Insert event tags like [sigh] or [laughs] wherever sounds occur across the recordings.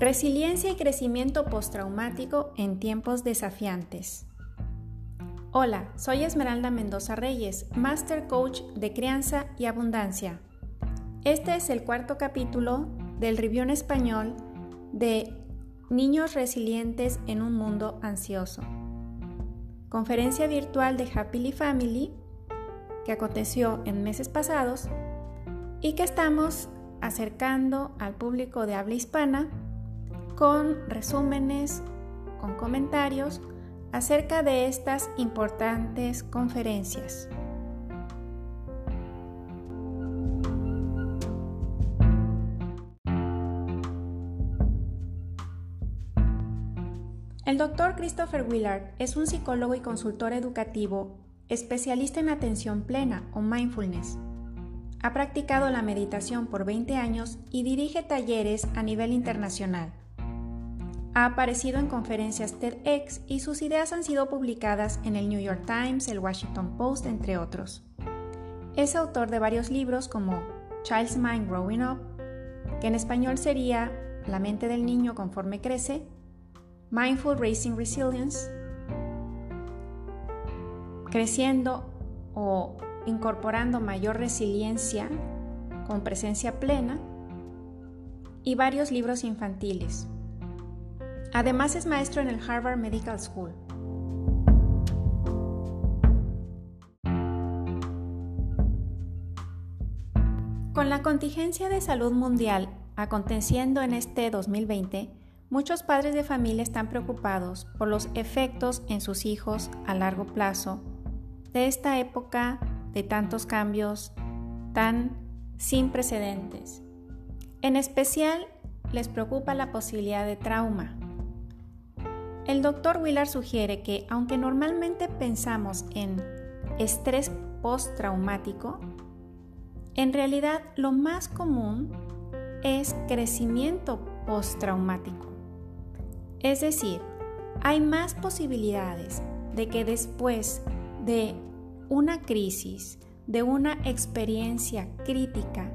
Resiliencia y crecimiento postraumático en tiempos desafiantes. Hola, soy Esmeralda Mendoza Reyes, Master Coach de Crianza y Abundancia. Este es el cuarto capítulo del review español de Niños resilientes en un mundo ansioso. Conferencia virtual de Happily Family que aconteció en meses pasados y que estamos acercando al público de habla hispana con resúmenes, con comentarios acerca de estas importantes conferencias. El doctor Christopher Willard es un psicólogo y consultor educativo especialista en atención plena o mindfulness. Ha practicado la meditación por 20 años y dirige talleres a nivel internacional. Ha aparecido en conferencias TEDx y sus ideas han sido publicadas en el New York Times, el Washington Post, entre otros. Es autor de varios libros como Child's Mind Growing Up, que en español sería La mente del niño conforme crece, Mindful Raising Resilience, creciendo o incorporando mayor resiliencia con presencia plena, y varios libros infantiles. Además es maestro en el Harvard Medical School. Con la contingencia de salud mundial aconteciendo en este 2020, muchos padres de familia están preocupados por los efectos en sus hijos a largo plazo de esta época de tantos cambios tan sin precedentes. En especial les preocupa la posibilidad de trauma. El doctor Willard sugiere que aunque normalmente pensamos en estrés postraumático, en realidad lo más común es crecimiento postraumático. Es decir, hay más posibilidades de que después de una crisis, de una experiencia crítica,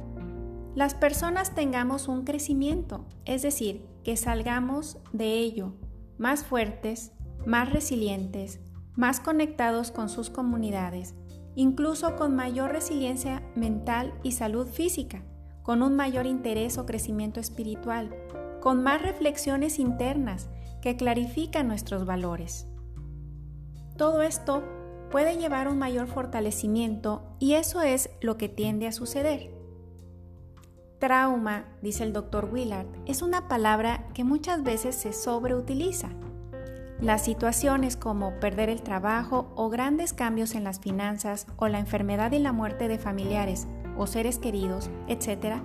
las personas tengamos un crecimiento, es decir, que salgamos de ello más fuertes, más resilientes, más conectados con sus comunidades, incluso con mayor resiliencia mental y salud física, con un mayor interés o crecimiento espiritual, con más reflexiones internas que clarifican nuestros valores. Todo esto puede llevar a un mayor fortalecimiento y eso es lo que tiende a suceder. Trauma, dice el doctor Willard, es una palabra que muchas veces se sobreutiliza. Las situaciones como perder el trabajo o grandes cambios en las finanzas o la enfermedad y la muerte de familiares o seres queridos, etc.,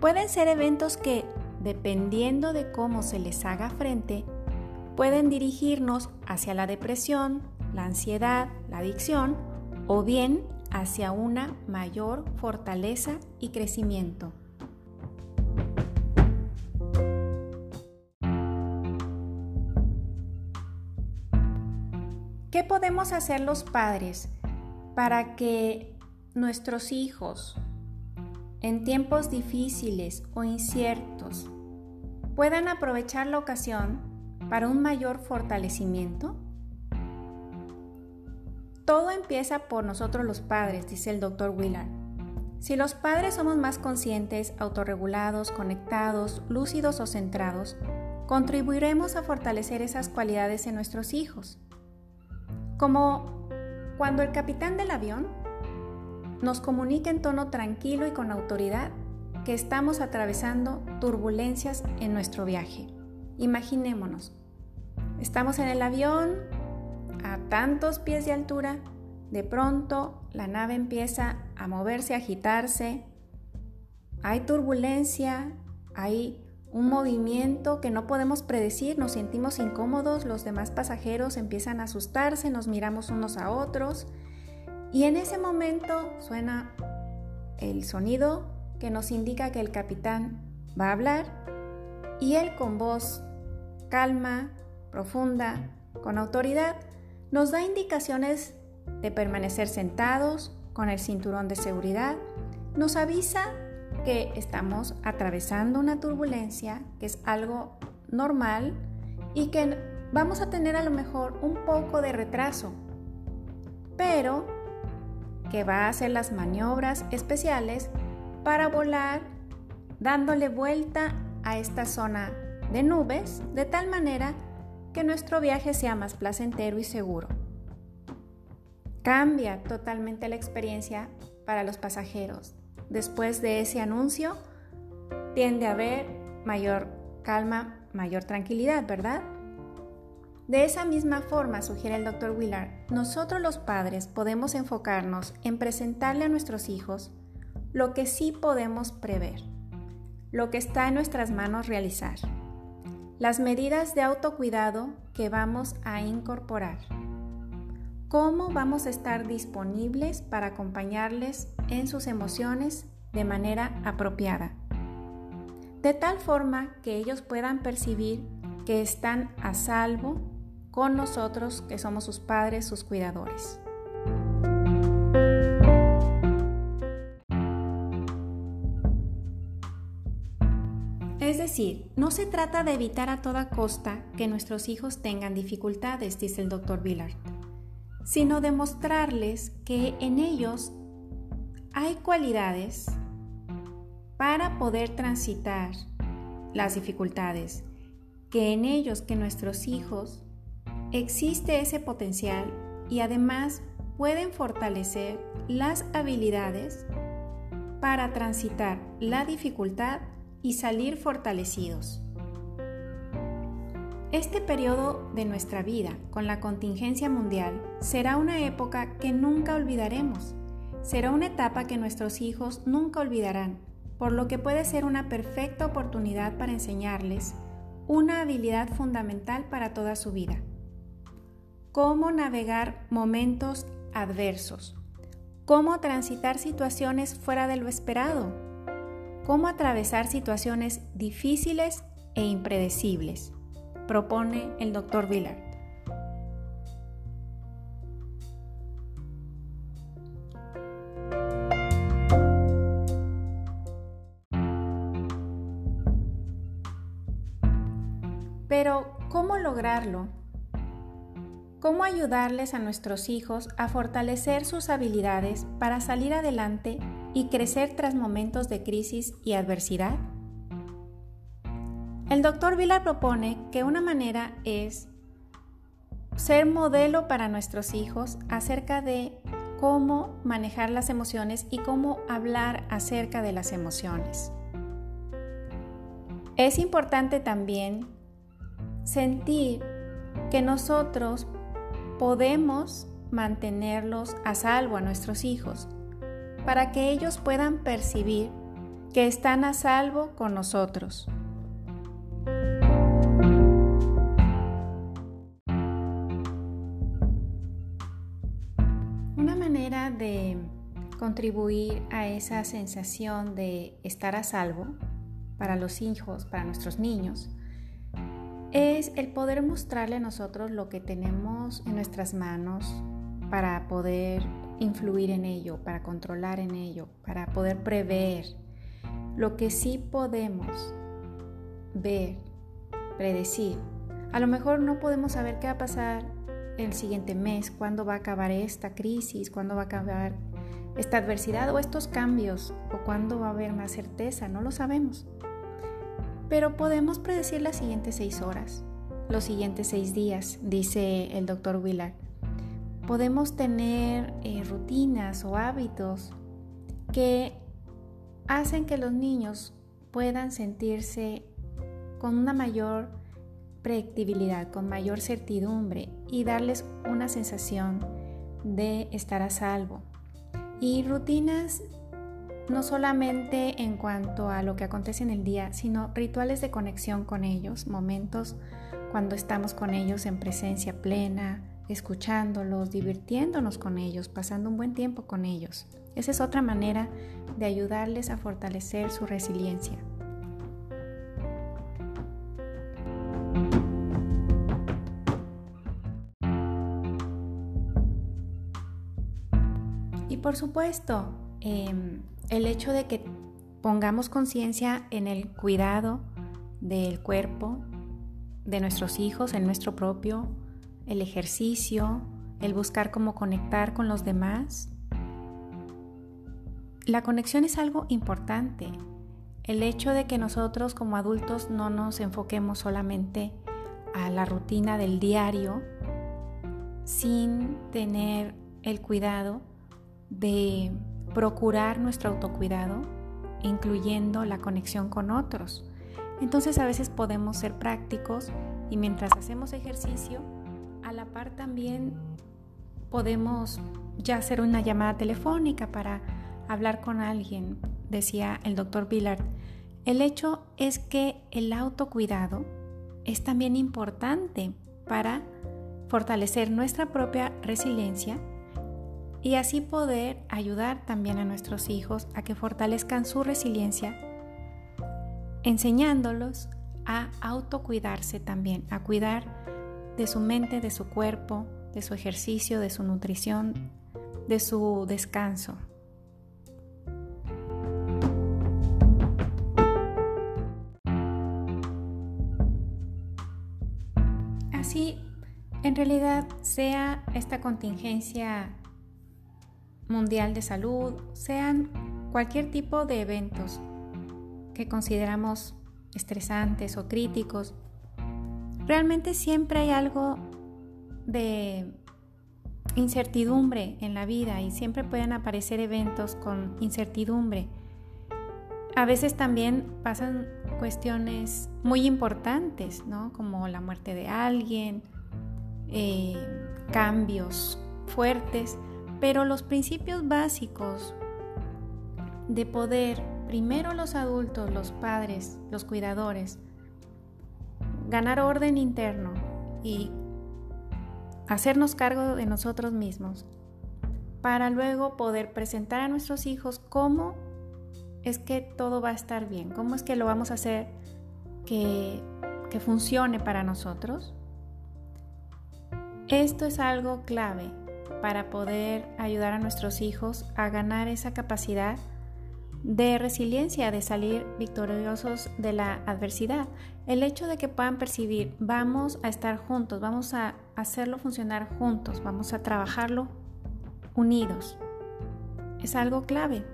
pueden ser eventos que, dependiendo de cómo se les haga frente, pueden dirigirnos hacia la depresión, la ansiedad, la adicción o bien hacia una mayor fortaleza y crecimiento. ¿Qué podemos hacer los padres para que nuestros hijos en tiempos difíciles o inciertos puedan aprovechar la ocasión para un mayor fortalecimiento? Todo empieza por nosotros los padres, dice el doctor Willard. Si los padres somos más conscientes, autorregulados, conectados, lúcidos o centrados, contribuiremos a fortalecer esas cualidades en nuestros hijos. Como cuando el capitán del avión nos comunica en tono tranquilo y con autoridad que estamos atravesando turbulencias en nuestro viaje. Imaginémonos, estamos en el avión, a tantos pies de altura, de pronto la nave empieza a moverse, a agitarse, hay turbulencia, hay un movimiento que no podemos predecir, nos sentimos incómodos, los demás pasajeros empiezan a asustarse, nos miramos unos a otros. Y en ese momento suena el sonido que nos indica que el capitán va a hablar y él con voz calma, profunda, con autoridad, nos da indicaciones de permanecer sentados con el cinturón de seguridad, nos avisa que estamos atravesando una turbulencia, que es algo normal y que vamos a tener a lo mejor un poco de retraso, pero que va a hacer las maniobras especiales para volar dándole vuelta a esta zona de nubes de tal manera que nuestro viaje sea más placentero y seguro. Cambia totalmente la experiencia para los pasajeros. Después de ese anuncio, tiende a haber mayor calma, mayor tranquilidad, ¿verdad? De esa misma forma, sugiere el Dr. Willard, nosotros los padres podemos enfocarnos en presentarle a nuestros hijos lo que sí podemos prever, lo que está en nuestras manos realizar, las medidas de autocuidado que vamos a incorporar, cómo vamos a estar disponibles para acompañarles en sus emociones de manera apropiada, de tal forma que ellos puedan percibir que están a salvo con nosotros que somos sus padres, sus cuidadores. Decir, no se trata de evitar a toda costa que nuestros hijos tengan dificultades, dice el doctor Villard, sino demostrarles que en ellos hay cualidades para poder transitar las dificultades, que en ellos, que nuestros hijos existe ese potencial y además pueden fortalecer las habilidades para transitar la dificultad y salir fortalecidos. Este periodo de nuestra vida con la contingencia mundial será una época que nunca olvidaremos. Será una etapa que nuestros hijos nunca olvidarán, por lo que puede ser una perfecta oportunidad para enseñarles una habilidad fundamental para toda su vida cómo navegar momentos adversos, cómo transitar situaciones fuera de lo esperado, cómo atravesar situaciones difíciles e impredecibles, propone el Dr. Villard. Pero, ¿cómo lograrlo? cómo ayudarles a nuestros hijos a fortalecer sus habilidades para salir adelante y crecer tras momentos de crisis y adversidad? El doctor Vila propone que una manera es ser modelo para nuestros hijos acerca de cómo manejar las emociones y cómo hablar acerca de las emociones. Es importante también sentir que nosotros podemos mantenerlos a salvo a nuestros hijos, para que ellos puedan percibir que están a salvo con nosotros. Una manera de contribuir a esa sensación de estar a salvo para los hijos, para nuestros niños, es el poder mostrarle a nosotros lo que tenemos en nuestras manos para poder influir en ello, para controlar en ello, para poder prever lo que sí podemos ver, predecir. A lo mejor no podemos saber qué va a pasar el siguiente mes, cuándo va a acabar esta crisis, cuándo va a acabar esta adversidad o estos cambios, o cuándo va a haber más certeza, no lo sabemos pero podemos predecir las siguientes seis horas, los siguientes seis días, dice el doctor Willard. Podemos tener eh, rutinas o hábitos que hacen que los niños puedan sentirse con una mayor predictibilidad, con mayor certidumbre y darles una sensación de estar a salvo. Y rutinas no solamente en cuanto a lo que acontece en el día, sino rituales de conexión con ellos, momentos cuando estamos con ellos en presencia plena, escuchándolos, divirtiéndonos con ellos, pasando un buen tiempo con ellos. Esa es otra manera de ayudarles a fortalecer su resiliencia. Y por supuesto, em, el hecho de que pongamos conciencia en el cuidado del cuerpo, de nuestros hijos, en nuestro propio, el ejercicio, el buscar cómo conectar con los demás. La conexión es algo importante. El hecho de que nosotros como adultos no nos enfoquemos solamente a la rutina del diario sin tener el cuidado de procurar nuestro autocuidado, incluyendo la conexión con otros. Entonces a veces podemos ser prácticos y mientras hacemos ejercicio, a la par también podemos ya hacer una llamada telefónica para hablar con alguien, decía el doctor Villard. El hecho es que el autocuidado es también importante para fortalecer nuestra propia resiliencia y así poder ayudar también a nuestros hijos a que fortalezcan su resiliencia, enseñándolos a autocuidarse también, a cuidar de su mente, de su cuerpo, de su ejercicio, de su nutrición, de su descanso. Así, en realidad, sea esta contingencia mundial de salud, sean cualquier tipo de eventos que consideramos estresantes o críticos, realmente siempre hay algo de incertidumbre en la vida y siempre pueden aparecer eventos con incertidumbre. A veces también pasan cuestiones muy importantes, ¿no? Como la muerte de alguien, eh, cambios fuertes, pero los principios básicos de poder, primero los adultos, los padres, los cuidadores, ganar orden interno y hacernos cargo de nosotros mismos, para luego poder presentar a nuestros hijos cómo es que todo va a estar bien, cómo es que lo vamos a hacer que, que funcione para nosotros. Esto es algo clave para poder ayudar a nuestros hijos a ganar esa capacidad de resiliencia, de salir victoriosos de la adversidad. El hecho de que puedan percibir, vamos a estar juntos, vamos a hacerlo funcionar juntos, vamos a trabajarlo unidos, es algo clave.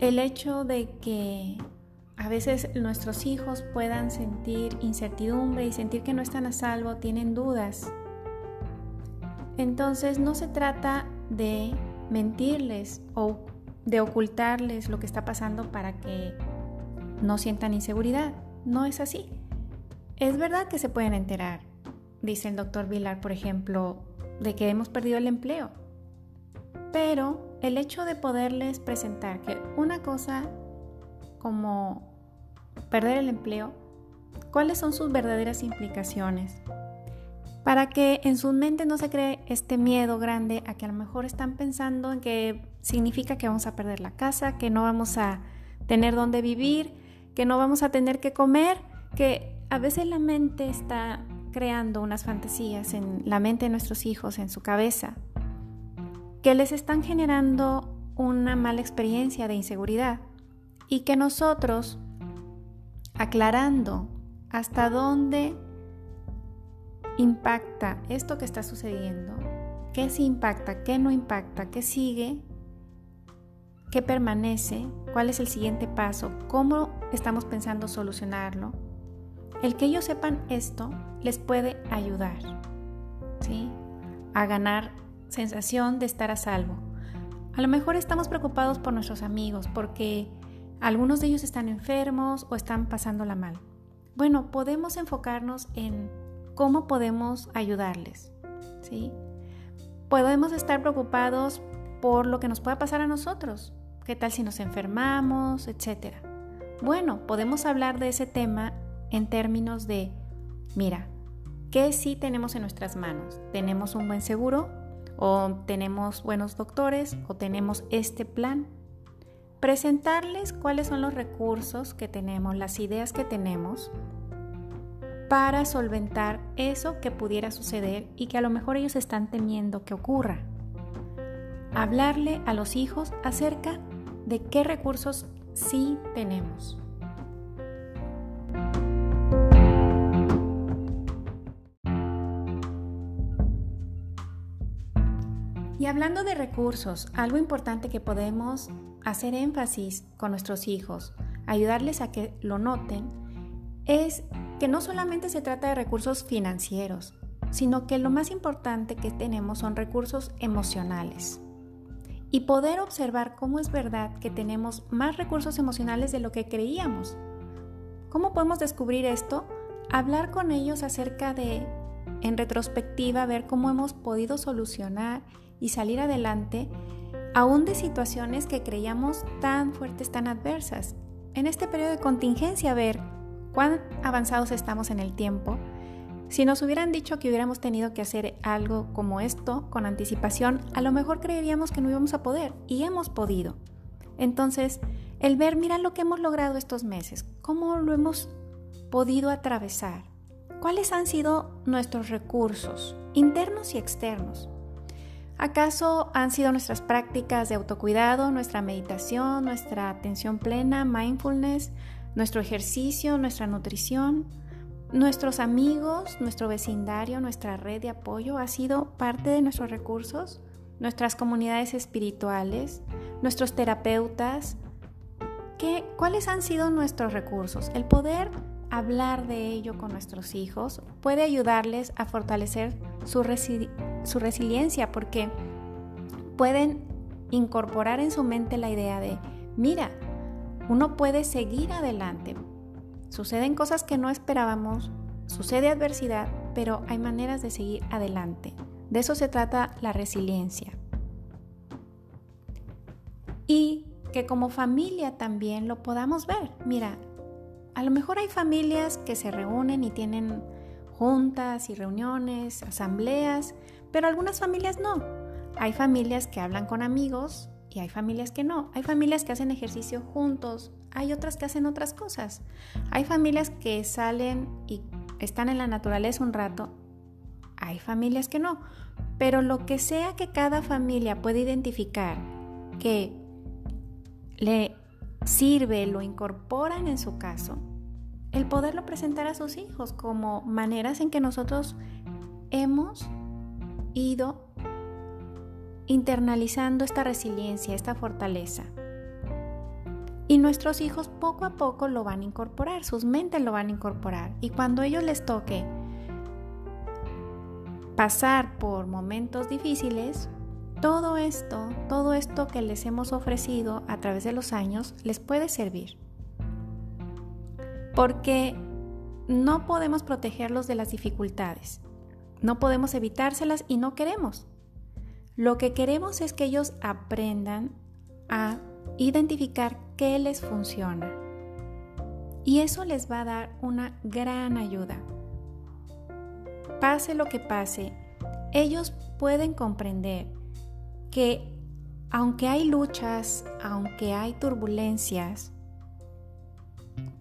El hecho de que a veces nuestros hijos puedan sentir incertidumbre y sentir que no están a salvo, tienen dudas, entonces no se trata de mentirles o de ocultarles lo que está pasando para que no sientan inseguridad. No es así. Es verdad que se pueden enterar, dice el doctor Vilar, por ejemplo, de que hemos perdido el empleo. Pero el hecho de poderles presentar que una cosa como perder el empleo, cuáles son sus verdaderas implicaciones, para que en su mente no se cree este miedo grande a que a lo mejor están pensando en que significa que vamos a perder la casa, que no vamos a tener dónde vivir, que no vamos a tener que comer, que a veces la mente está creando unas fantasías en la mente de nuestros hijos, en su cabeza, que les están generando una mala experiencia de inseguridad y que nosotros, aclarando hasta dónde impacta esto que está sucediendo? ¿Qué sí impacta? ¿Qué no impacta? ¿Qué sigue? ¿Qué permanece? ¿Cuál es el siguiente paso? ¿Cómo estamos pensando solucionarlo? El que ellos sepan esto les puede ayudar ¿sí? a ganar sensación de estar a salvo. A lo mejor estamos preocupados por nuestros amigos porque algunos de ellos están enfermos o están pasándola mal. Bueno, podemos enfocarnos en cómo podemos ayudarles. ¿sí? Podemos estar preocupados por lo que nos pueda pasar a nosotros. ¿Qué tal si nos enfermamos, etcétera? Bueno, podemos hablar de ese tema en términos de, mira, ¿qué sí tenemos en nuestras manos? ¿Tenemos un buen seguro? ¿O tenemos buenos doctores? ¿O tenemos este plan? Presentarles cuáles son los recursos que tenemos, las ideas que tenemos para solventar eso que pudiera suceder y que a lo mejor ellos están temiendo que ocurra. Hablarle a los hijos acerca de qué recursos sí tenemos. Y hablando de recursos, algo importante que podemos hacer énfasis con nuestros hijos, ayudarles a que lo noten, es que no solamente se trata de recursos financieros, sino que lo más importante que tenemos son recursos emocionales. Y poder observar cómo es verdad que tenemos más recursos emocionales de lo que creíamos. ¿Cómo podemos descubrir esto? Hablar con ellos acerca de, en retrospectiva, ver cómo hemos podido solucionar y salir adelante aún de situaciones que creíamos tan fuertes, tan adversas. En este periodo de contingencia, ver cuán avanzados estamos en el tiempo. Si nos hubieran dicho que hubiéramos tenido que hacer algo como esto con anticipación, a lo mejor creeríamos que no íbamos a poder y hemos podido. Entonces, el ver, mira lo que hemos logrado estos meses, cómo lo hemos podido atravesar, cuáles han sido nuestros recursos internos y externos. ¿Acaso han sido nuestras prácticas de autocuidado, nuestra meditación, nuestra atención plena, mindfulness, nuestro ejercicio, nuestra nutrición? ¿Nuestros amigos, nuestro vecindario, nuestra red de apoyo ha sido parte de nuestros recursos? ¿Nuestras comunidades espirituales? ¿Nuestros terapeutas? ¿Qué, ¿Cuáles han sido nuestros recursos? El poder hablar de ello con nuestros hijos puede ayudarles a fortalecer su, su resiliencia porque pueden incorporar en su mente la idea de, mira, uno puede seguir adelante. Suceden cosas que no esperábamos, sucede adversidad, pero hay maneras de seguir adelante. De eso se trata la resiliencia. Y que como familia también lo podamos ver. Mira, a lo mejor hay familias que se reúnen y tienen juntas y reuniones, asambleas, pero algunas familias no. Hay familias que hablan con amigos y hay familias que no. Hay familias que hacen ejercicio juntos, hay otras que hacen otras cosas. Hay familias que salen y están en la naturaleza un rato, hay familias que no. Pero lo que sea que cada familia pueda identificar que le sirve, lo incorporan en su caso, el poderlo presentar a sus hijos como maneras en que nosotros hemos ido internalizando esta resiliencia, esta fortaleza. Y nuestros hijos poco a poco lo van a incorporar, sus mentes lo van a incorporar. Y cuando ellos les toque pasar por momentos difíciles, todo esto, todo esto que les hemos ofrecido a través de los años les puede servir. Porque no podemos protegerlos de las dificultades, no podemos evitárselas y no queremos. Lo que queremos es que ellos aprendan a identificar qué les funciona. Y eso les va a dar una gran ayuda. Pase lo que pase, ellos pueden comprender que aunque hay luchas, aunque hay turbulencias,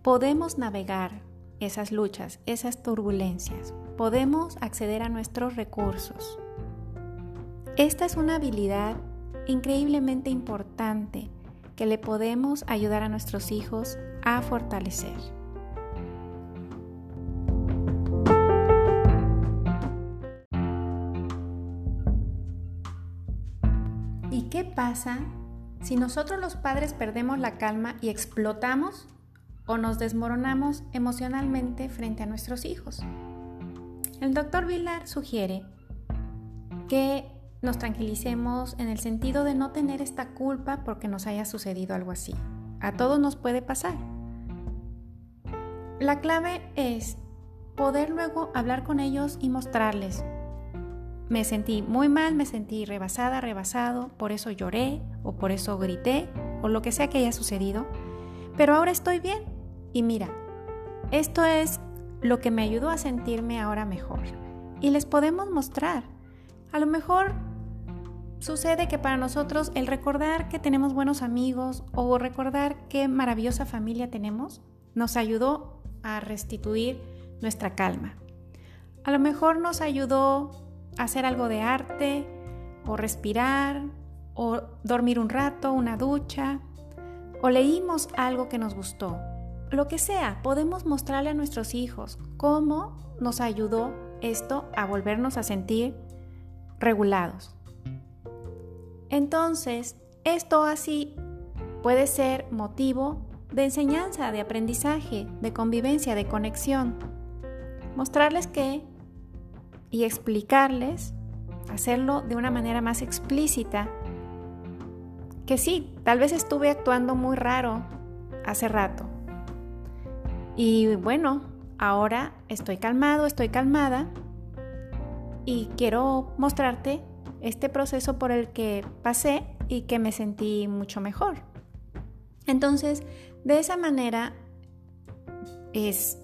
podemos navegar esas luchas, esas turbulencias, podemos acceder a nuestros recursos. Esta es una habilidad increíblemente importante que le podemos ayudar a nuestros hijos a fortalecer. ¿Qué pasa si nosotros los padres perdemos la calma y explotamos o nos desmoronamos emocionalmente frente a nuestros hijos? El doctor Villar sugiere que nos tranquilicemos en el sentido de no tener esta culpa porque nos haya sucedido algo así. A todos nos puede pasar. La clave es poder luego hablar con ellos y mostrarles me sentí muy mal, me sentí rebasada, rebasado, por eso lloré o por eso grité o lo que sea que haya sucedido, pero ahora estoy bien y mira, esto es lo que me ayudó a sentirme ahora mejor y les podemos mostrar. A lo mejor sucede que para nosotros el recordar que tenemos buenos amigos o recordar qué maravillosa familia tenemos nos ayudó a restituir nuestra calma. A lo mejor nos ayudó hacer algo de arte o respirar o dormir un rato, una ducha. o leímos algo que nos gustó. Lo que sea, podemos mostrarle a nuestros hijos cómo nos ayudó esto a volvernos a sentir regulados. Entonces, esto así puede ser motivo de enseñanza, de aprendizaje, de convivencia, de conexión. Mostrarles que y explicarles, hacerlo de una manera más explícita, que sí, tal vez estuve actuando muy raro hace rato. Y bueno, ahora estoy calmado, estoy calmada y quiero mostrarte este proceso por el que pasé y que me sentí mucho mejor. Entonces, de esa manera es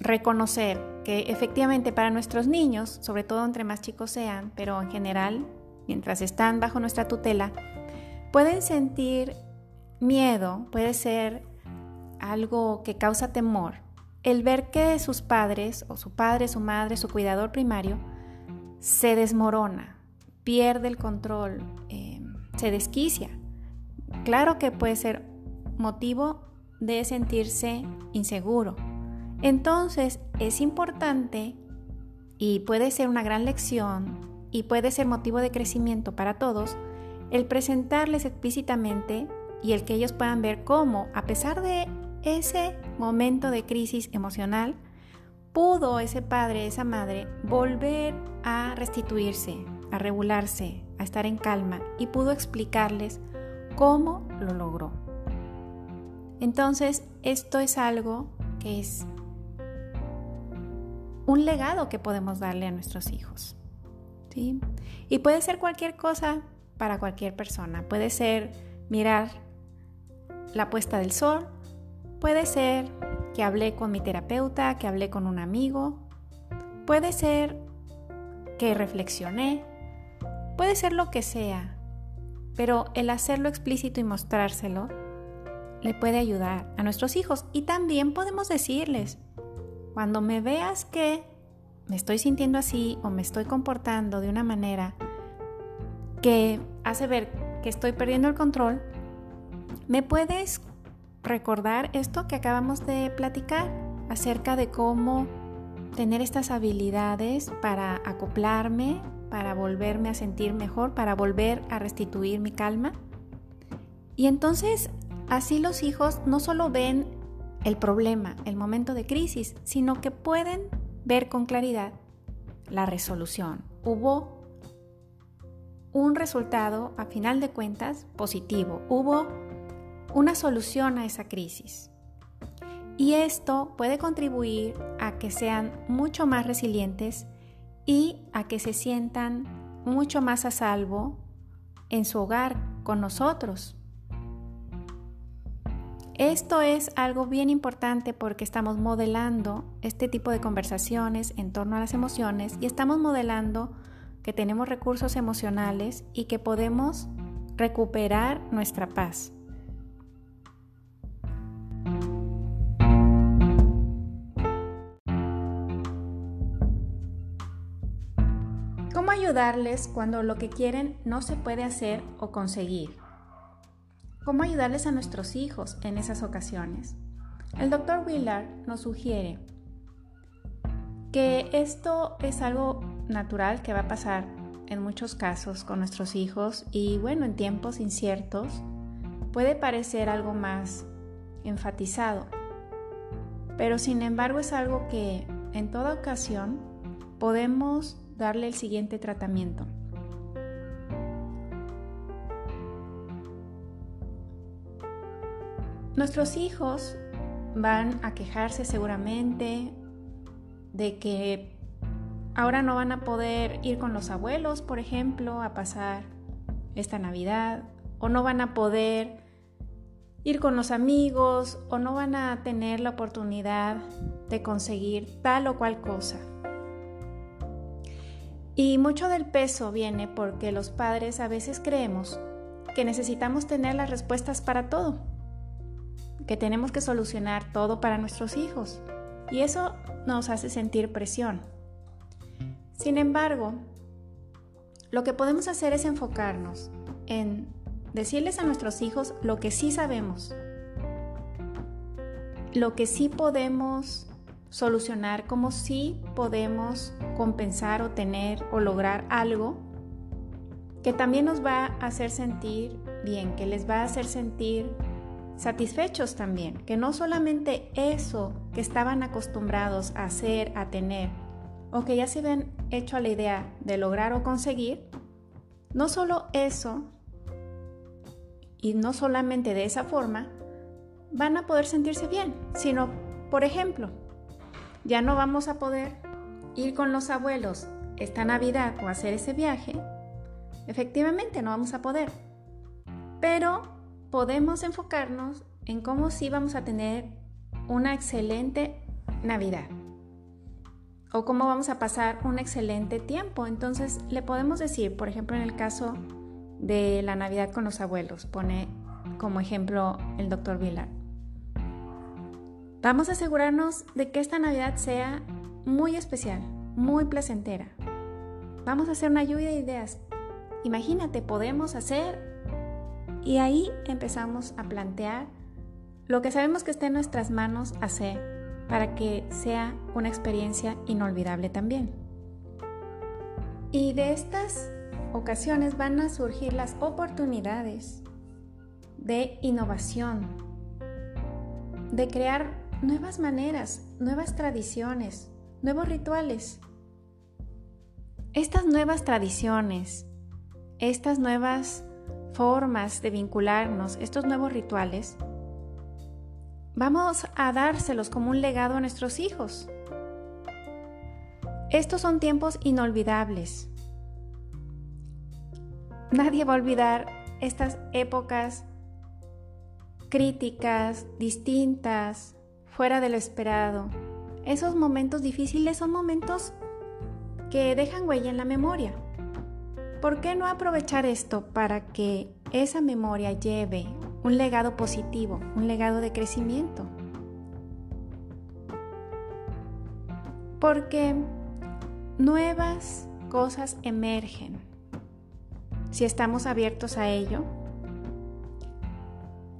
reconocer que efectivamente para nuestros niños, sobre todo entre más chicos sean, pero en general, mientras están bajo nuestra tutela, pueden sentir miedo, puede ser algo que causa temor, el ver que sus padres o su padre, su madre, su cuidador primario se desmorona, pierde el control, eh, se desquicia. Claro que puede ser motivo de sentirse inseguro. Entonces es importante y puede ser una gran lección y puede ser motivo de crecimiento para todos el presentarles explícitamente y el que ellos puedan ver cómo, a pesar de ese momento de crisis emocional, pudo ese padre, esa madre, volver a restituirse, a regularse, a estar en calma y pudo explicarles cómo lo logró. Entonces, esto es algo que es un legado que podemos darle a nuestros hijos. ¿sí? Y puede ser cualquier cosa para cualquier persona. Puede ser mirar la puesta del sol, puede ser que hablé con mi terapeuta, que hablé con un amigo, puede ser que reflexioné, puede ser lo que sea, pero el hacerlo explícito y mostrárselo le puede ayudar a nuestros hijos. Y también podemos decirles, cuando me veas que me estoy sintiendo así o me estoy comportando de una manera que hace ver que estoy perdiendo el control, ¿me puedes recordar esto que acabamos de platicar acerca de cómo tener estas habilidades para acoplarme, para volverme a sentir mejor, para volver a restituir mi calma? Y entonces así los hijos no solo ven el problema, el momento de crisis, sino que pueden ver con claridad la resolución. Hubo un resultado, a final de cuentas, positivo. Hubo una solución a esa crisis. Y esto puede contribuir a que sean mucho más resilientes y a que se sientan mucho más a salvo en su hogar con nosotros. Esto es algo bien importante porque estamos modelando este tipo de conversaciones en torno a las emociones y estamos modelando que tenemos recursos emocionales y que podemos recuperar nuestra paz. Ayudarles cuando lo que quieren no se puede hacer o conseguir? ¿Cómo ayudarles a nuestros hijos en esas ocasiones? El doctor Willard nos sugiere que esto es algo natural que va a pasar en muchos casos con nuestros hijos y bueno, en tiempos inciertos puede parecer algo más enfatizado, pero sin embargo es algo que en toda ocasión podemos darle el siguiente tratamiento. Nuestros hijos van a quejarse seguramente de que ahora no van a poder ir con los abuelos, por ejemplo, a pasar esta Navidad, o no van a poder ir con los amigos, o no van a tener la oportunidad de conseguir tal o cual cosa. Y mucho del peso viene porque los padres a veces creemos que necesitamos tener las respuestas para todo, que tenemos que solucionar todo para nuestros hijos. Y eso nos hace sentir presión. Sin embargo, lo que podemos hacer es enfocarnos en decirles a nuestros hijos lo que sí sabemos lo que sí podemos solucionar, cómo sí podemos compensar o tener o lograr algo que también nos va a hacer sentir bien, que les va a hacer sentir satisfechos también, que no solamente eso que estaban acostumbrados a hacer, a tener, o que ya se habían hecho a la idea de lograr o conseguir, no solo eso, y no solamente de esa forma, van a poder sentirse bien, sino, por ejemplo, ya no vamos a poder ir con los abuelos esta Navidad o hacer ese viaje, efectivamente no vamos a poder, pero podemos enfocarnos en cómo sí vamos a tener una excelente Navidad o cómo vamos a pasar un excelente tiempo. Entonces le podemos decir, por ejemplo, en el caso de la Navidad con los abuelos, pone como ejemplo el doctor Vilar. Vamos a asegurarnos de que esta Navidad sea muy especial, muy placentera. Vamos a hacer una lluvia de ideas. Imagínate, podemos hacer y ahí empezamos a plantear lo que sabemos que está en nuestras manos hacer para que sea una experiencia inolvidable también. Y de estas ocasiones van a surgir las oportunidades de innovación, de crear nuevas maneras, nuevas tradiciones, nuevos rituales. Estas nuevas tradiciones, estas nuevas formas de vincularnos, estos nuevos rituales, vamos a dárselos como un legado a nuestros hijos. Estos son tiempos inolvidables. Nadie va a olvidar estas épocas críticas, distintas, fuera de lo esperado. Esos momentos difíciles son momentos que dejan huella en la memoria. ¿Por qué no aprovechar esto para que esa memoria lleve un legado positivo, un legado de crecimiento? Porque nuevas cosas emergen si estamos abiertos a ello.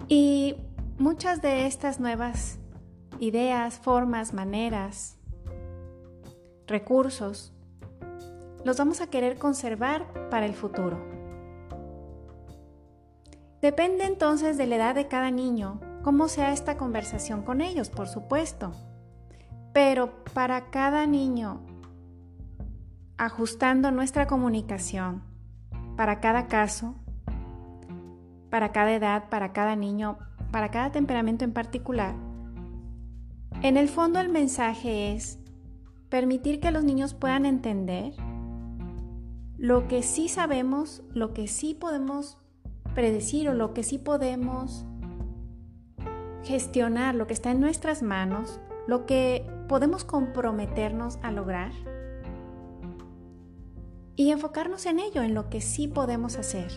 Y muchas de estas nuevas ideas, formas, maneras, recursos, los vamos a querer conservar para el futuro. Depende entonces de la edad de cada niño, cómo sea esta conversación con ellos, por supuesto. Pero para cada niño, ajustando nuestra comunicación, para cada caso, para cada edad, para cada niño, para cada temperamento en particular, en el fondo el mensaje es permitir que los niños puedan entender lo que sí sabemos, lo que sí podemos predecir o lo que sí podemos gestionar, lo que está en nuestras manos, lo que podemos comprometernos a lograr y enfocarnos en ello, en lo que sí podemos hacer.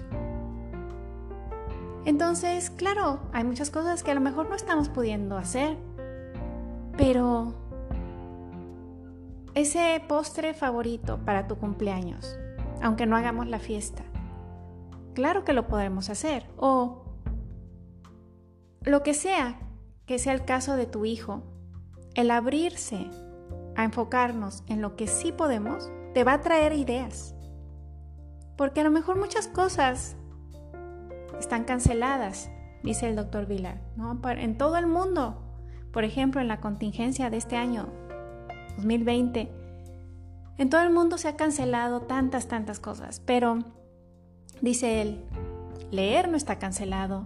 Entonces, claro, hay muchas cosas que a lo mejor no estamos pudiendo hacer, pero ese postre favorito para tu cumpleaños, aunque no hagamos la fiesta. Claro que lo podemos hacer. O lo que sea que sea el caso de tu hijo, el abrirse a enfocarnos en lo que sí podemos, te va a traer ideas. Porque a lo mejor muchas cosas están canceladas, dice el doctor Vilar, ¿no? en todo el mundo. Por ejemplo, en la contingencia de este año 2020, en todo el mundo se ha cancelado tantas, tantas cosas, pero dice él, leer no está cancelado,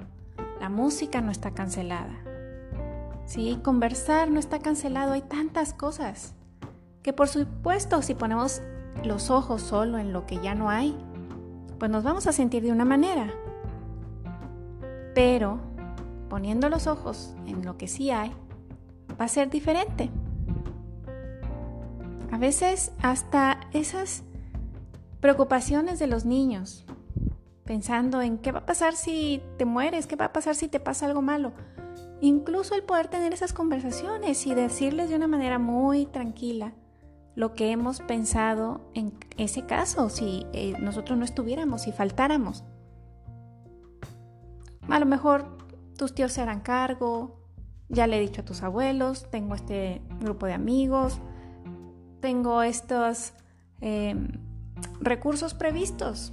la música no está cancelada, ¿sí? conversar no está cancelado, hay tantas cosas que por supuesto si ponemos los ojos solo en lo que ya no hay, pues nos vamos a sentir de una manera. Pero poniendo los ojos en lo que sí hay, va a ser diferente. A veces hasta esas preocupaciones de los niños, pensando en qué va a pasar si te mueres, qué va a pasar si te pasa algo malo. Incluso el poder tener esas conversaciones y decirles de una manera muy tranquila lo que hemos pensado en ese caso, si eh, nosotros no estuviéramos, si faltáramos. A lo mejor tus tíos se harán cargo, ya le he dicho a tus abuelos, tengo este grupo de amigos, tengo estos em, recursos previstos.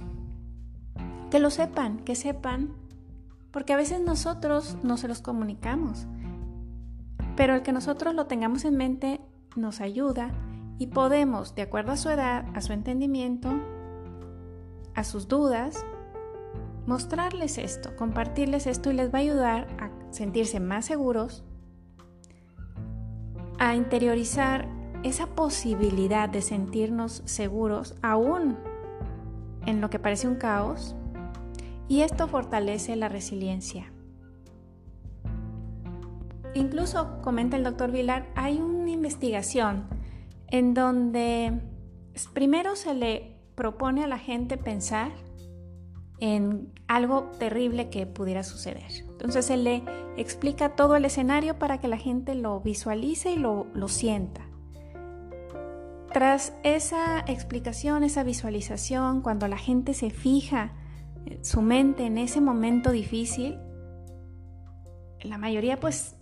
Que lo sepan, que sepan, porque a veces nosotros no se los comunicamos, pero el que nosotros lo tengamos en mente nos ayuda y podemos, de acuerdo a su edad, a su entendimiento, a sus dudas, mostrarles esto, compartirles esto y les va a ayudar a sentirse más seguros, a interiorizar esa posibilidad de sentirnos seguros aún en lo que parece un caos y esto fortalece la resiliencia. Incluso, comenta el doctor Vilar, hay una investigación en donde primero se le propone a la gente pensar en algo terrible que pudiera suceder. Entonces se le explica todo el escenario para que la gente lo visualice y lo, lo sienta. Tras esa explicación, esa visualización, cuando la gente se fija eh, su mente en ese momento difícil, la mayoría pues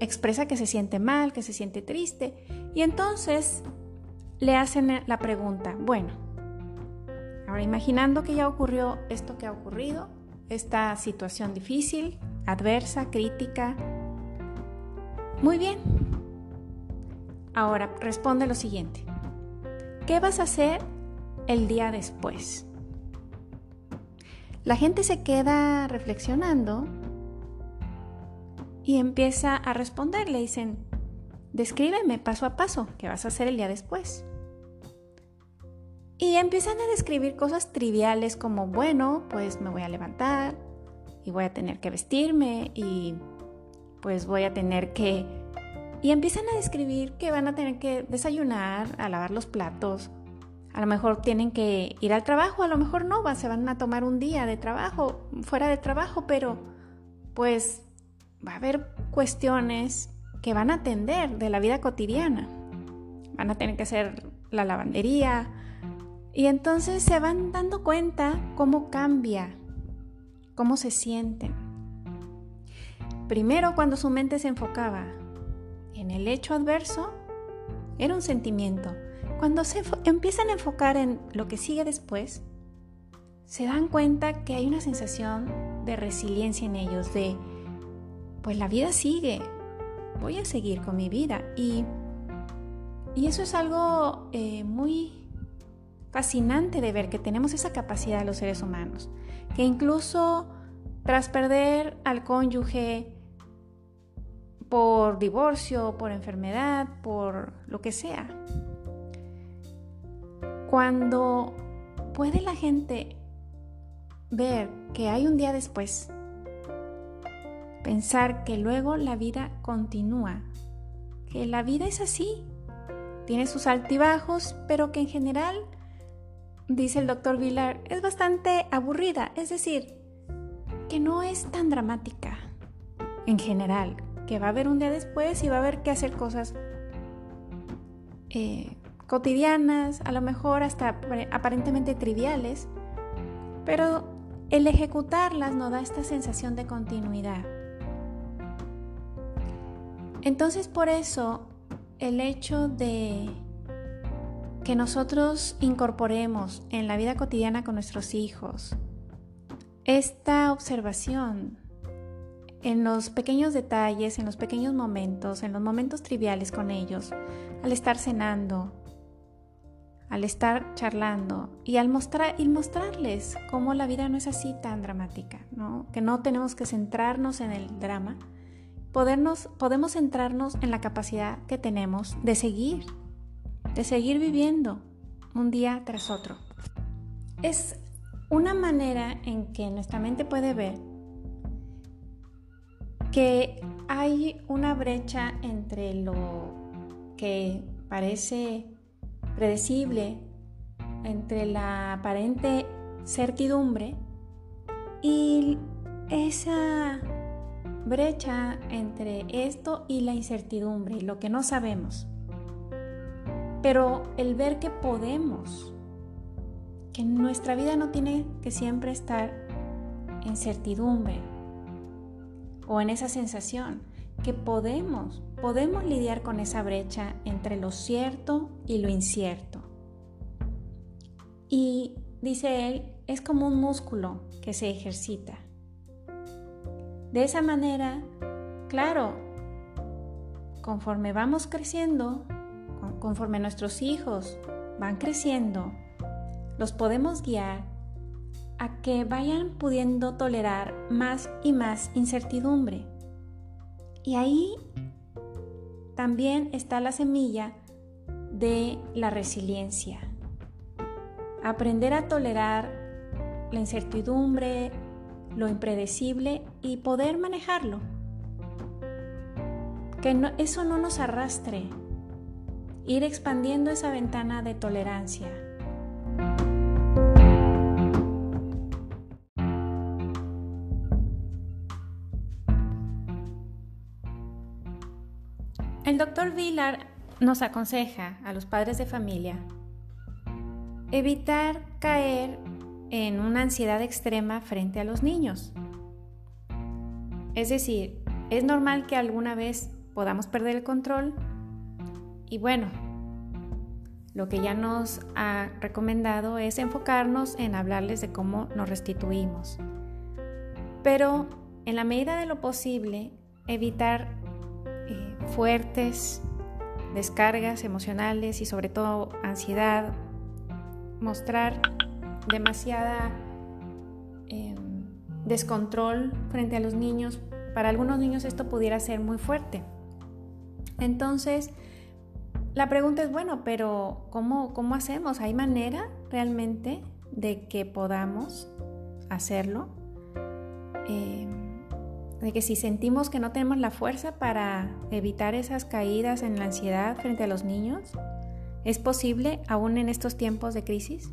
expresa que se siente mal, que se siente triste y entonces le hacen la pregunta, bueno, ahora imaginando que ya ocurrió esto que ha ocurrido, esta situación difícil, adversa, crítica, muy bien. Ahora responde lo siguiente. ¿Qué vas a hacer el día después? La gente se queda reflexionando y empieza a responder. Le dicen, descríbeme paso a paso qué vas a hacer el día después. Y empiezan a describir cosas triviales como, bueno, pues me voy a levantar y voy a tener que vestirme y pues voy a tener que y empiezan a describir que van a tener que desayunar, a lavar los platos. A lo mejor tienen que ir al trabajo, a lo mejor no, se van a tomar un día de trabajo, fuera de trabajo, pero pues va a haber cuestiones que van a atender de la vida cotidiana. Van a tener que hacer la lavandería. Y entonces se van dando cuenta cómo cambia, cómo se sienten. Primero cuando su mente se enfocaba en el hecho adverso, era un sentimiento. Cuando se empiezan a enfocar en lo que sigue después, se dan cuenta que hay una sensación de resiliencia en ellos, de, pues la vida sigue, voy a seguir con mi vida. Y, y eso es algo eh, muy fascinante de ver, que tenemos esa capacidad los seres humanos, que incluso tras perder al cónyuge, por divorcio, por enfermedad, por lo que sea. Cuando puede la gente ver que hay un día después, pensar que luego la vida continúa, que la vida es así, tiene sus altibajos, pero que en general, dice el doctor Vilar, es bastante aburrida, es decir, que no es tan dramática en general, que va a haber un día después y va a haber que hacer cosas eh, cotidianas, a lo mejor hasta aparentemente triviales, pero el ejecutarlas nos da esta sensación de continuidad. Entonces por eso el hecho de que nosotros incorporemos en la vida cotidiana con nuestros hijos esta observación en los pequeños detalles, en los pequeños momentos, en los momentos triviales con ellos, al estar cenando, al estar charlando y al mostrar y mostrarles cómo la vida no es así tan dramática, que no tenemos que centrarnos en el drama, podernos, podemos centrarnos en la capacidad que tenemos de seguir, de seguir viviendo un día tras otro. Es una manera en que nuestra mente puede ver que hay una brecha entre lo que parece predecible, entre la aparente certidumbre y esa brecha entre esto y la incertidumbre, lo que no sabemos. Pero el ver que podemos, que nuestra vida no tiene que siempre estar en certidumbre, o en esa sensación, que podemos, podemos lidiar con esa brecha entre lo cierto y lo incierto. Y dice él, es como un músculo que se ejercita. De esa manera, claro, conforme vamos creciendo, conforme nuestros hijos van creciendo, los podemos guiar a que vayan pudiendo tolerar más y más incertidumbre. Y ahí también está la semilla de la resiliencia. Aprender a tolerar la incertidumbre, lo impredecible y poder manejarlo. Que eso no nos arrastre. Ir expandiendo esa ventana de tolerancia. El doctor Villar nos aconseja a los padres de familia evitar caer en una ansiedad extrema frente a los niños. Es decir, es normal que alguna vez podamos perder el control y bueno, lo que ya nos ha recomendado es enfocarnos en hablarles de cómo nos restituimos. Pero en la medida de lo posible, evitar fuertes, descargas emocionales y sobre todo ansiedad, mostrar demasiada em, descontrol frente a los niños. Para algunos niños esto pudiera ser muy fuerte. Entonces, la pregunta es, bueno, pero ¿cómo, cómo hacemos? ¿Hay manera realmente de que podamos hacerlo? Em, de que si sentimos que no tenemos la fuerza para evitar esas caídas en la ansiedad frente a los niños, ¿es posible aún en estos tiempos de crisis?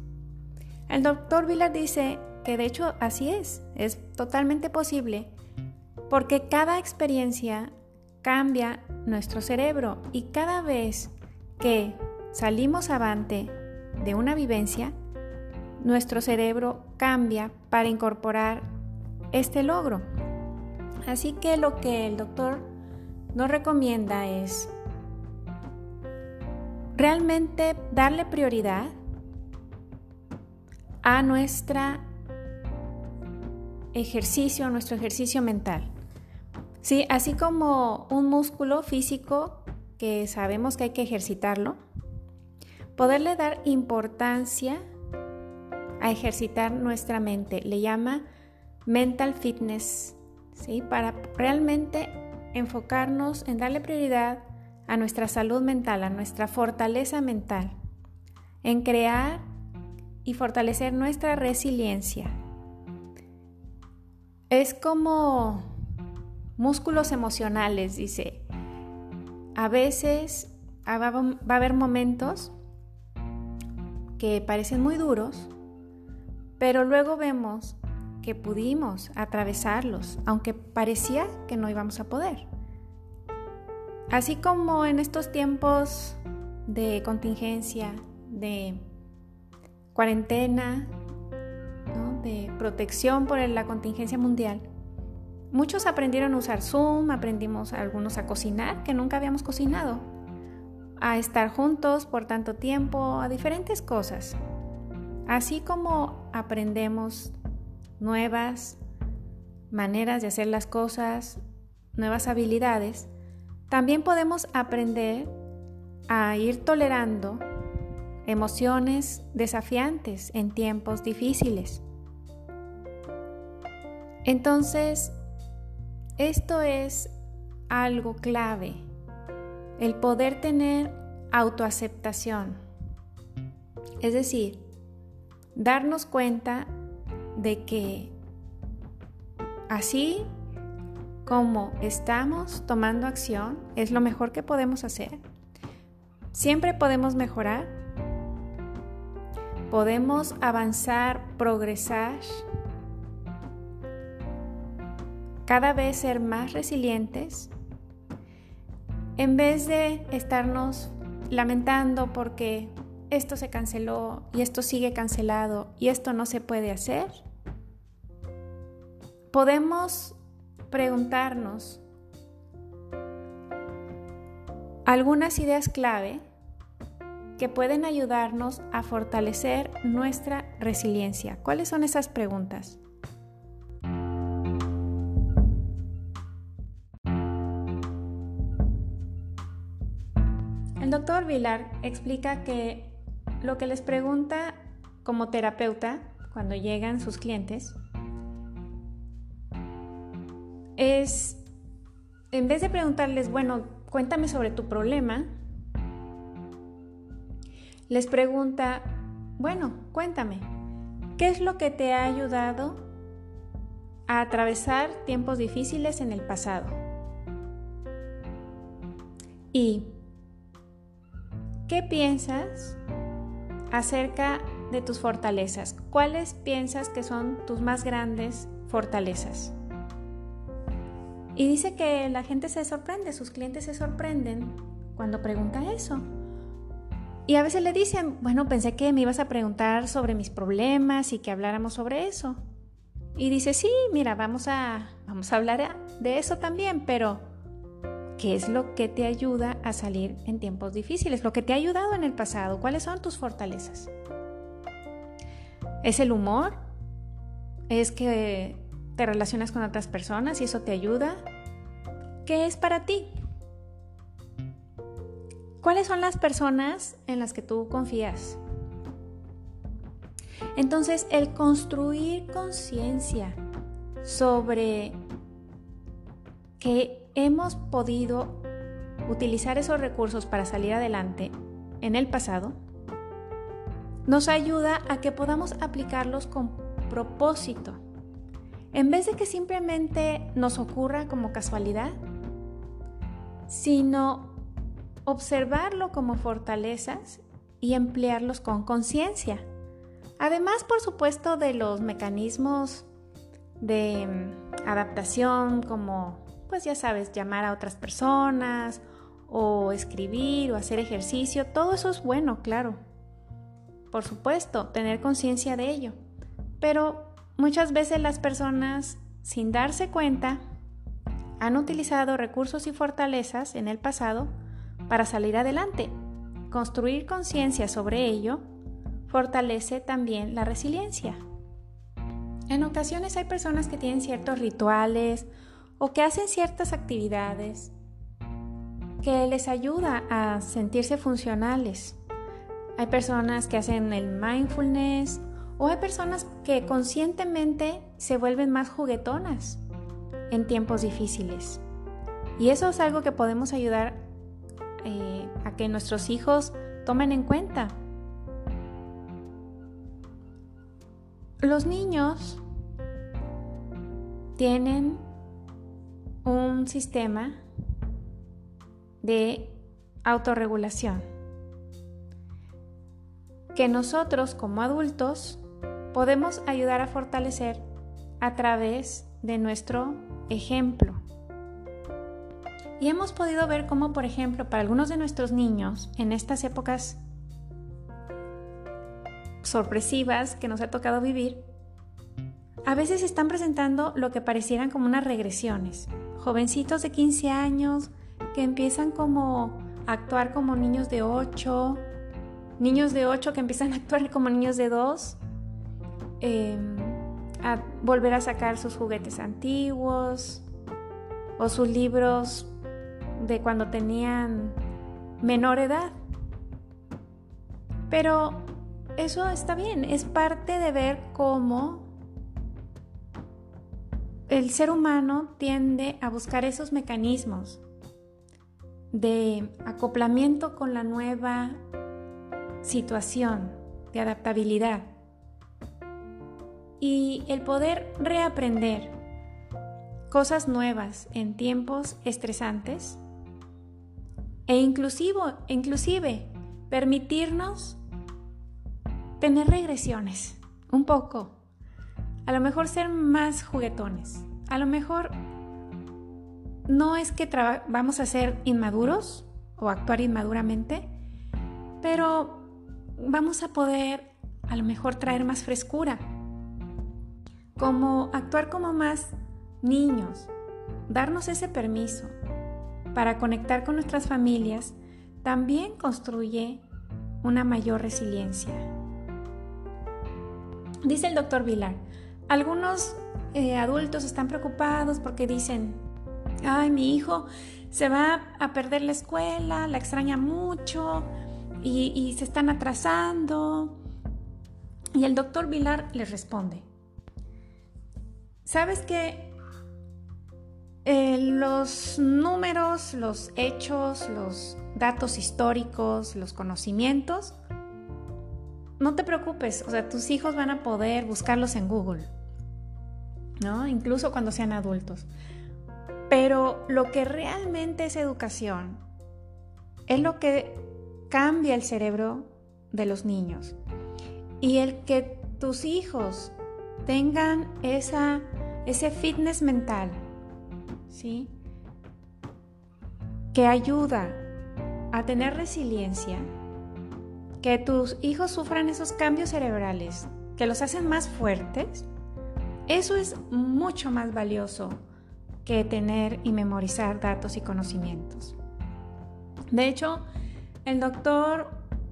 El doctor Villar dice que de hecho así es, es totalmente posible, porque cada experiencia cambia nuestro cerebro y cada vez que salimos avante de una vivencia, nuestro cerebro cambia para incorporar este logro. Así que lo que el doctor nos recomienda es realmente darle prioridad a nuestro ejercicio, a nuestro ejercicio mental. Sí, así como un músculo físico que sabemos que hay que ejercitarlo, poderle dar importancia a ejercitar nuestra mente. Le llama mental fitness para realmente enfocarnos en darle prioridad a nuestra salud mental, a nuestra fortaleza mental, en crear y fortalecer nuestra resiliencia. Es como músculos emocionales, dice. A veces va a haber momentos que parecen muy duros, pero luego vemos que pudimos atravesarlos, aunque parecía que no íbamos a poder. Así como en estos tiempos de contingencia, de cuarentena, de protección por la contingencia mundial, muchos aprendieron a usar Zoom, aprendimos algunos a cocinar, que nunca habíamos cocinado, a estar juntos por tanto tiempo, a diferentes cosas. Así como aprendemos nuevas maneras de hacer las cosas, nuevas habilidades, también podemos aprender a ir tolerando emociones desafiantes en tiempos difíciles. Entonces, esto es algo clave, el poder tener autoaceptación, es decir, darnos cuenta de que así como estamos tomando acción es lo mejor que podemos hacer. Siempre podemos mejorar, podemos avanzar, progresar, cada vez ser más resilientes, en vez de estarnos lamentando porque esto se canceló y esto sigue cancelado y esto no se puede hacer, podemos preguntarnos algunas ideas clave que pueden ayudarnos a fortalecer nuestra resiliencia. ¿Cuáles son esas preguntas? Doctor Vilar explica que lo que les pregunta como terapeuta cuando llegan sus clientes es, en vez de preguntarles, bueno, cuéntame sobre tu problema, les pregunta, bueno, cuéntame, ¿qué es lo que te ha ayudado a atravesar tiempos difíciles en el pasado? ¿Y qué piensas acerca de tus fortalezas? ¿Cuáles piensas que son tus más grandes fortalezas? Y dice que la gente se sorprende, sus clientes se sorprenden cuando pregunta eso. Y a veces le dicen, bueno, pensé que me ibas a preguntar sobre mis problemas y que habláramos sobre eso. Y dice, sí, mira, vamos a, vamos a hablar de eso también, pero ¿qué es lo que te ayuda a salir en tiempos difíciles? Lo que te ha ayudado en el pasado, ¿cuáles son tus fortalezas? ¿Es el humor? ¿Es que te relacionas con otras personas y eso te ayuda. ¿Qué es para ti? ¿Cuáles son las personas en las que tú confías? Entonces, el construir conciencia sobre que hemos podido utilizar esos recursos para salir adelante en el pasado, nos ayuda a que podamos aplicarlos con propósito en vez de que simplemente nos ocurra como casualidad, sino observarlo como fortalezas y emplearlos con conciencia. Además, por supuesto, de los mecanismos de mm, adaptación como, pues ya sabes, llamar a otras personas o escribir o hacer ejercicio, todo eso es bueno, claro. Por supuesto, tener conciencia de ello. Pero Muchas veces las personas, sin darse cuenta, han utilizado recursos y fortalezas en el pasado para salir adelante. Construir conciencia sobre ello fortalece también la resiliencia. En ocasiones hay personas que tienen ciertos rituales o que hacen ciertas actividades que les ayuda a sentirse funcionales. Hay personas que hacen el mindfulness o hay personas que conscientemente se vuelven más juguetonas en tiempos difíciles. Y eso es algo que podemos ayudar eh, a que nuestros hijos tomen en cuenta. Los niños tienen un sistema de autorregulación que nosotros como adultos podemos ayudar a fortalecer a través de nuestro ejemplo. Y hemos podido ver cómo, por ejemplo, para algunos de nuestros niños, en estas épocas sorpresivas que nos ha tocado vivir, a veces están presentando lo que parecieran como unas regresiones. Jovencitos de 15 años que empiezan como a actuar como niños de 8, niños de 8 que empiezan a actuar como niños de 2, Em, a volver a sacar sus juguetes antiguos o sus libros de cuando tenían menor edad. Pero eso está bien, es parte de ver cómo el ser humano tiende a buscar esos mecanismos de acoplamiento con la nueva situación, de adaptabilidad y el poder reaprender cosas nuevas en tiempos estresantes e inclusive, permitirnos tener regresiones un poco, a lo mejor ser más juguetones, a lo mejor no es que vamos a ser inmaduros o actuar inmaduramente, pero vamos a poder a lo mejor traer más frescura como actuar como más niños, darnos ese permiso para conectar con nuestras familias también construye una mayor resiliencia. Dice el doctor Vilar, algunos eh, adultos están preocupados porque dicen, ay, mi hijo se va a perder la escuela, la extraña mucho y, se están atrasando. Y el doctor Vilar les responde, ¿sabes que eh, los números, los hechos, los datos históricos, los conocimientos, no te preocupes, o sea, tus hijos van a poder buscarlos en Google, Incluso cuando sean adultos. Pero lo que realmente es educación es lo que cambia el cerebro de los niños. Y el que tus hijos tengan esa, ese fitness mental, ¿sí? Que ayuda a tener resiliencia, que tus hijos sufran esos cambios cerebrales que los hacen más fuertes, eso es mucho más valioso que tener y memorizar datos y conocimientos. De hecho, el doctor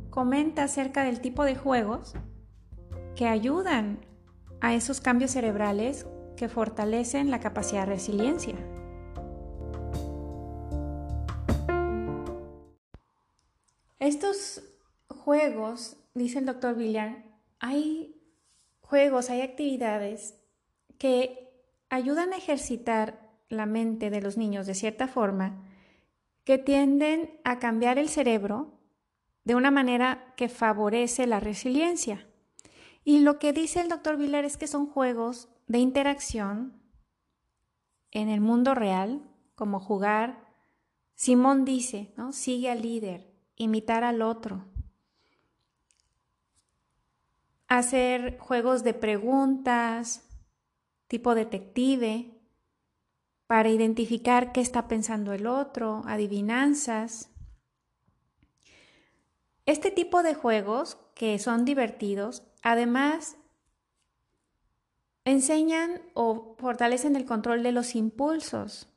comenta acerca del tipo de juegos que ayudan a esos cambios cerebrales que fortalecen la capacidad de resiliencia. Estos juegos, dice el doctor Villar, hay juegos, hay actividades que ayudan a ejercitar la mente de los niños de cierta forma que tienden a cambiar el cerebro de una manera que favorece la resiliencia. Y lo que dice el doctor Villar es que son juegos de interacción en el mundo real, como jugar. Simón dice, ¿no? Sigue al líder, imitar al otro. Hacer juegos de preguntas, tipo detective, para identificar qué está pensando el otro, adivinanzas. Este tipo de juegos, que son divertidos, además enseñan o fortalecen el control de los impulsos,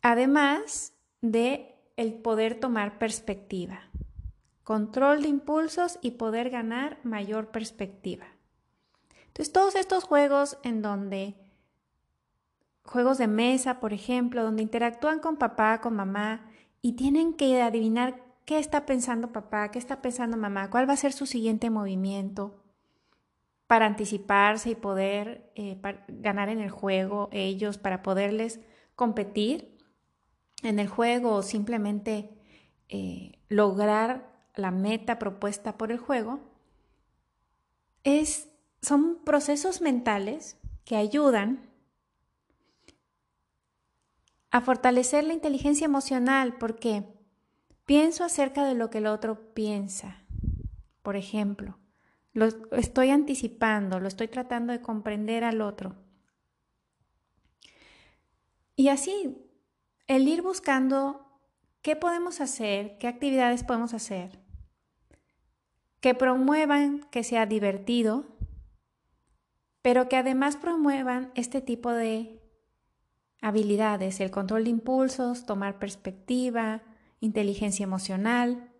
además de el poder tomar perspectiva, control de impulsos y poder ganar mayor perspectiva. Entonces, todos estos juegos en donde juegos de mesa, por ejemplo, donde interactúan con papá, con mamá y tienen que adivinar qué está pensando papá, qué está pensando mamá, cuál va a ser su siguiente movimiento para anticiparse y poder eh, ganar en el juego ellos, para poderles competir en el juego o simplemente eh, lograr la meta propuesta por el juego, es, son procesos mentales que ayudan a fortalecer la inteligencia emocional porque pienso acerca de lo que el otro piensa. Por ejemplo, lo estoy anticipando, lo estoy tratando de comprender al otro. Y así, el ir buscando qué podemos hacer, qué actividades podemos hacer, que promuevan que sea divertido, pero que además promuevan este tipo de habilidades, el control de impulsos, tomar perspectiva, inteligencia emocional.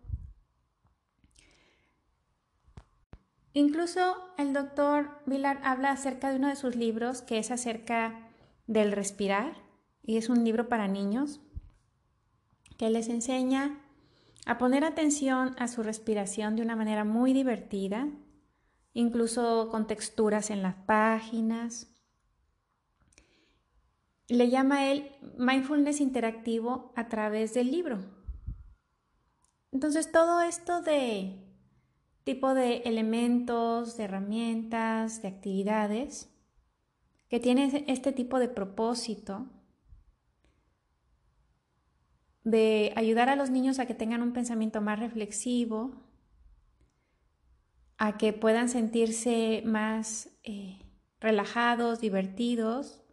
Incluso el doctor Vilar habla acerca de uno de sus libros que es acerca del respirar y es un libro para niños que les enseña a poner atención a su respiración de una manera muy divertida, incluso con texturas en las páginas, le llama él mindfulness interactivo a través del libro. Entonces todo esto de tipo de elementos, de herramientas, de actividades que tiene este tipo de propósito de ayudar a los niños a que tengan un pensamiento más reflexivo, a que puedan sentirse más eh, relajados, divertidos,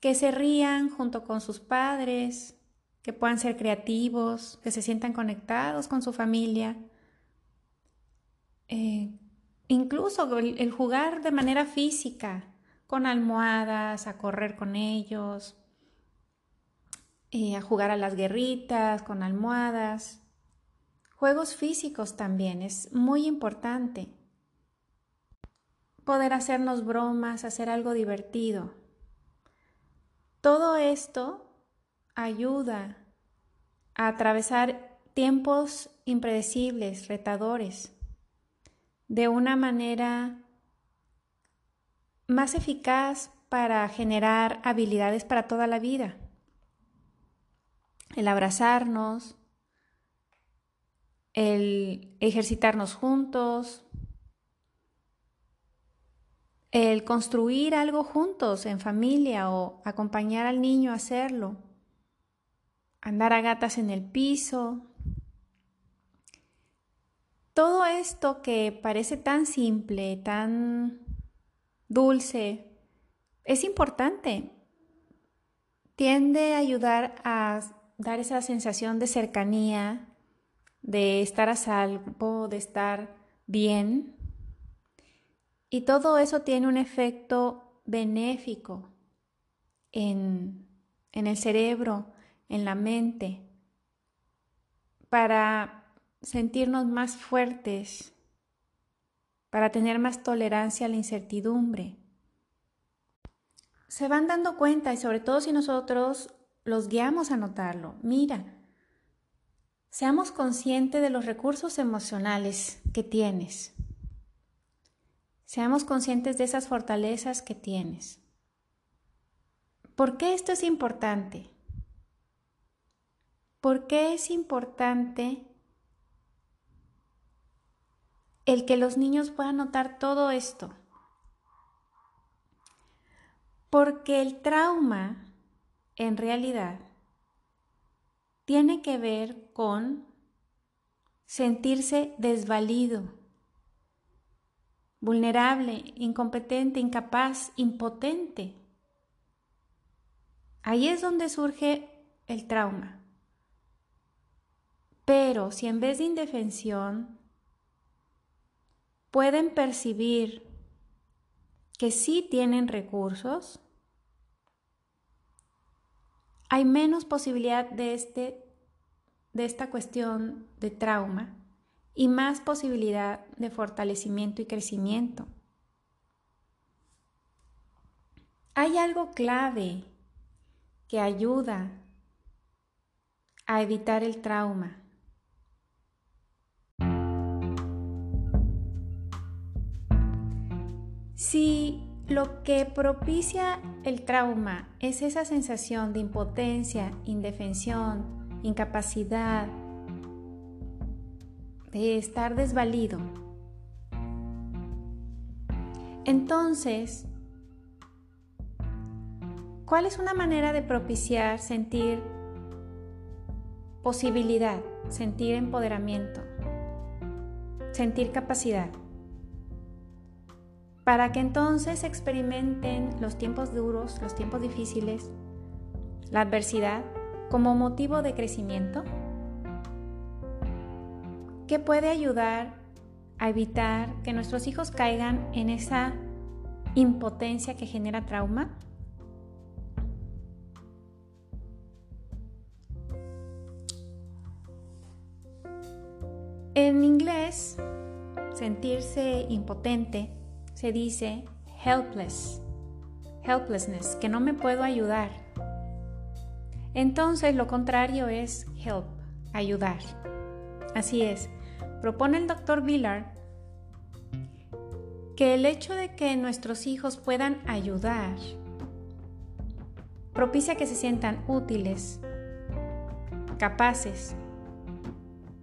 que se rían junto con sus padres, que puedan ser creativos, que se sientan conectados con su familia. Eh, incluso el, jugar de manera física, con almohadas, a correr con ellos, eh, a jugar a las guerritas con almohadas. Juegos físicos también es muy importante. Poder hacernos bromas, hacer algo divertido. Todo esto ayuda a atravesar tiempos impredecibles, retadores, de una manera más eficaz para generar habilidades para toda la vida. El abrazarnos, el ejercitarnos juntos, el construir algo juntos en familia o acompañar al niño a hacerlo, andar a gatas en el piso. Todo esto que parece tan simple, tan dulce, es importante. Tiende a ayudar a dar esa sensación de cercanía, de estar a salvo, de estar bien. Y todo eso tiene un efecto benéfico en, en el cerebro, en la mente, para sentirnos más fuertes, para tener más tolerancia a la incertidumbre. Se van dando cuenta y sobre todo si nosotros los guiamos a notarlo. Mira, seamos conscientes de los recursos emocionales que tienes. Seamos conscientes de esas fortalezas que tienes. ¿Por qué esto es importante? ¿Por qué es importante el que los niños puedan notar todo esto. Porque el trauma, en realidad, tiene que ver con sentirse desvalido, vulnerable, incompetente, incapaz, impotente. Ahí es donde surge el trauma. Pero si en vez de indefensión pueden percibir que sí tienen recursos, hay menos posibilidad de, este, de esta cuestión de trauma y más posibilidad de fortalecimiento y crecimiento. Hay algo clave que ayuda a evitar el trauma Si lo que propicia el trauma es esa sensación de impotencia, indefensión, incapacidad, de estar desvalido, entonces, ¿cuál es una manera de propiciar sentir posibilidad, sentir empoderamiento, sentir capacidad? Para que entonces experimenten los tiempos duros, los tiempos difíciles, la adversidad como motivo de crecimiento, que puede ayudar a evitar que nuestros hijos caigan en esa impotencia que genera trauma. En inglés, sentirse impotente se dice helpless, helplessness, que no me puedo ayudar. Entonces lo contrario es help, ayudar. Así es, propone el doctor Villard que el hecho de que nuestros hijos puedan ayudar propicia que se sientan útiles, capaces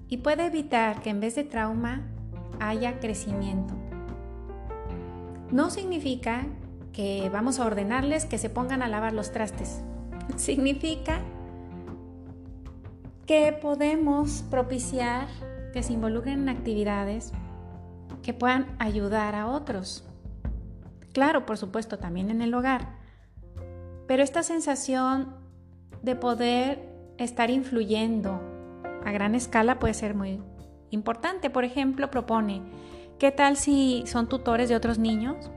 y puede evitar que en vez de trauma haya crecimiento. No significa que vamos a ordenarles que se pongan a lavar los trastes. [laughs] Significa que podemos propiciar que se involucren en actividades que puedan ayudar a otros. Claro, por supuesto, también en el hogar. Pero esta sensación de poder estar influyendo a gran escala puede ser muy importante. Por ejemplo, propone ¿Qué tal si son tutores de otros niños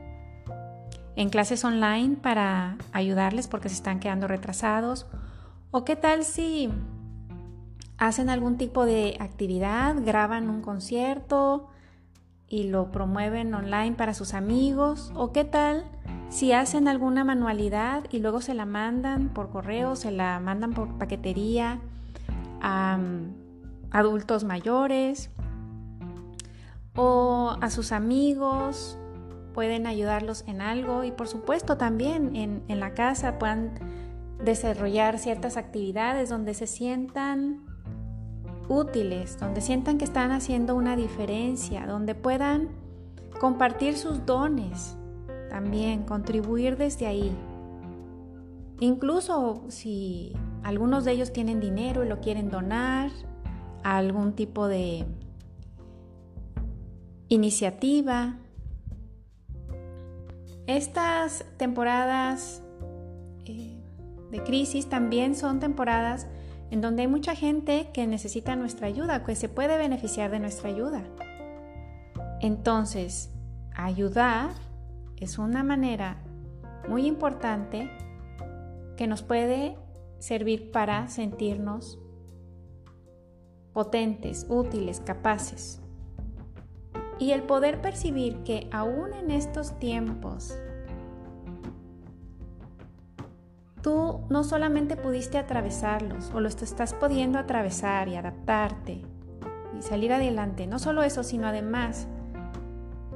en clases online para ayudarles porque se están quedando retrasados? ¿O qué tal si hacen algún tipo de actividad, graban un concierto y lo promueven online para sus amigos? ¿O qué tal si hacen alguna manualidad y luego se la mandan por correo, se la mandan por paquetería a mm, adultos mayores o a sus amigos? Pueden ayudarlos en algo y por supuesto también en, en la casa puedan desarrollar ciertas actividades donde se sientan útiles, donde sientan que están haciendo una diferencia, donde puedan compartir sus dones, también contribuir desde ahí. Incluso si algunos de ellos tienen dinero y lo quieren donar a algún tipo de iniciativa. Estas temporadas eh, de crisis también son temporadas en donde hay mucha gente que necesita nuestra ayuda, que se puede beneficiar de nuestra ayuda. Entonces, ayudar es una manera muy importante que nos puede servir para sentirnos potentes, útiles, capaces. Y el poder percibir que aún en estos tiempos tú no solamente pudiste atravesarlos o los estás pudiendo atravesar y adaptarte y salir adelante, no solo eso, sino además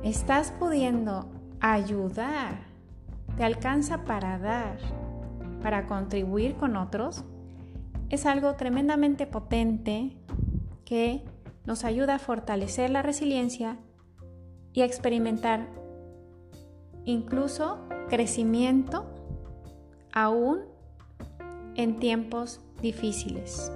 estás pudiendo ayudar, te alcanza para dar, para contribuir con otros, es algo tremendamente potente que nos ayuda a fortalecer la resiliencia y experimentar incluso crecimiento aún en tiempos difíciles.